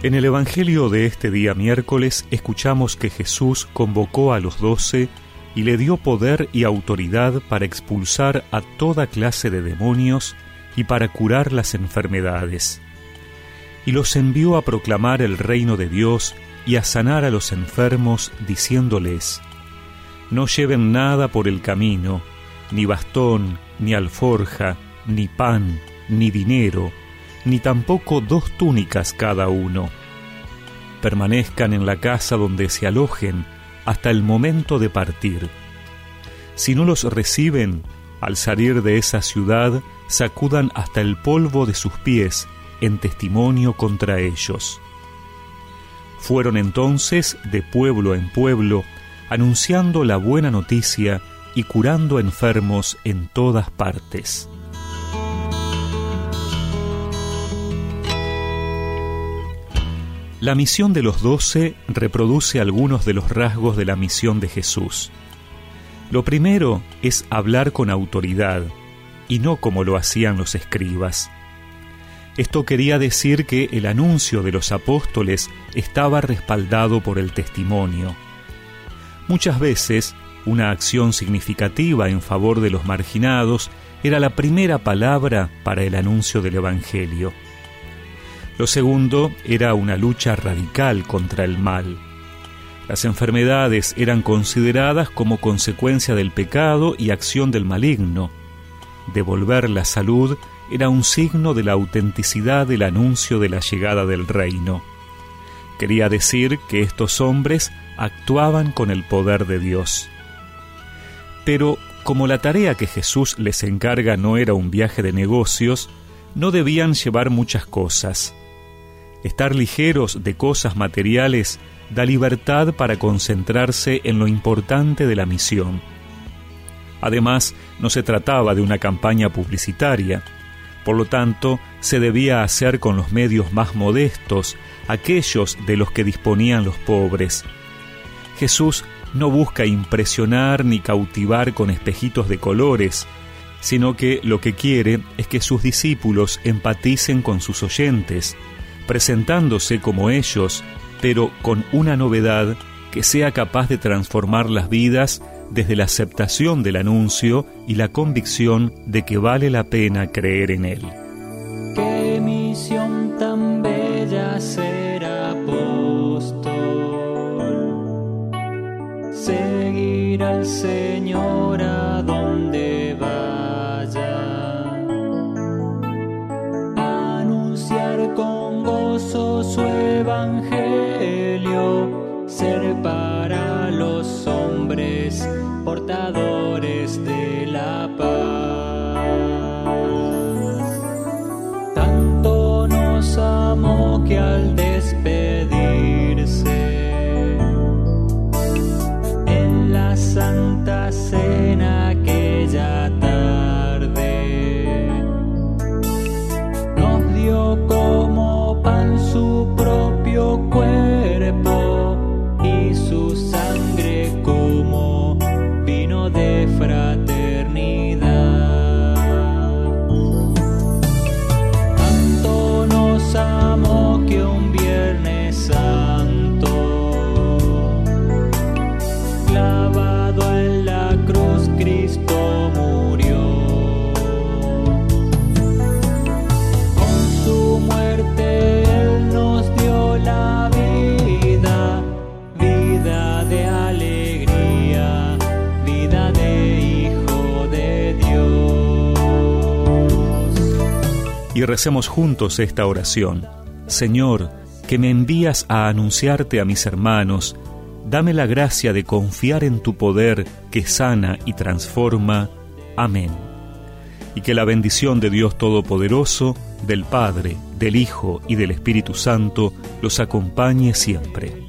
En el Evangelio de este día miércoles escuchamos que Jesús convocó a los doce y le dio poder y autoridad para expulsar a toda clase de demonios y para curar las enfermedades. Y los envió a proclamar el reino de Dios y a sanar a los enfermos, diciéndoles, No lleven nada por el camino, ni bastón, ni alforja, ni pan, ni dinero, ni tampoco dos túnicas cada uno. Permanezcan en la casa donde se alojen hasta el momento de partir. Si no los reciben, al salir de esa ciudad, sacudan hasta el polvo de sus pies en testimonio contra ellos. Fueron entonces de pueblo en pueblo, anunciando la buena noticia y curando enfermos en todas partes. La misión de los doce reproduce algunos de los rasgos de la misión de Jesús. Lo primero es hablar con autoridad, y no como lo hacían los escribas. Esto quería decir que el anuncio de los apóstoles estaba respaldado por el testimonio. Muchas veces, una acción significativa en favor de los marginados era la primera palabra para el anuncio del Evangelio. Lo segundo era una lucha radical contra el mal. Las enfermedades eran consideradas como consecuencia del pecado y acción del maligno. Devolver la salud era un signo de la autenticidad del anuncio de la llegada del reino. Quería decir que estos hombres actuaban con el poder de Dios. Pero como la tarea que Jesús les encarga no era un viaje de negocios, no debían llevar muchas cosas. Estar ligeros de cosas materiales da libertad para concentrarse en lo importante de la misión. Además, no se trataba de una campaña publicitaria, por lo tanto, se debía hacer con los medios más modestos, aquellos de los que disponían los pobres. Jesús no busca impresionar ni cautivar con espejitos de colores, sino que lo que quiere es que sus discípulos empaticen con sus oyentes, presentándose como ellos, pero con una novedad que sea capaz de transformar las vidas desde la aceptación del anuncio y la convicción de que vale la pena creer en él. Qué misión tan bella ser seguir al Señor a donde vaya, anunciar con gozo su evangelio, ser para Y recemos juntos esta oración. Señor, que me envías a anunciarte a mis hermanos, dame la gracia de confiar en tu poder que sana y transforma. Amén. Y que la bendición de Dios Todopoderoso, del Padre, del Hijo y del Espíritu Santo los acompañe siempre.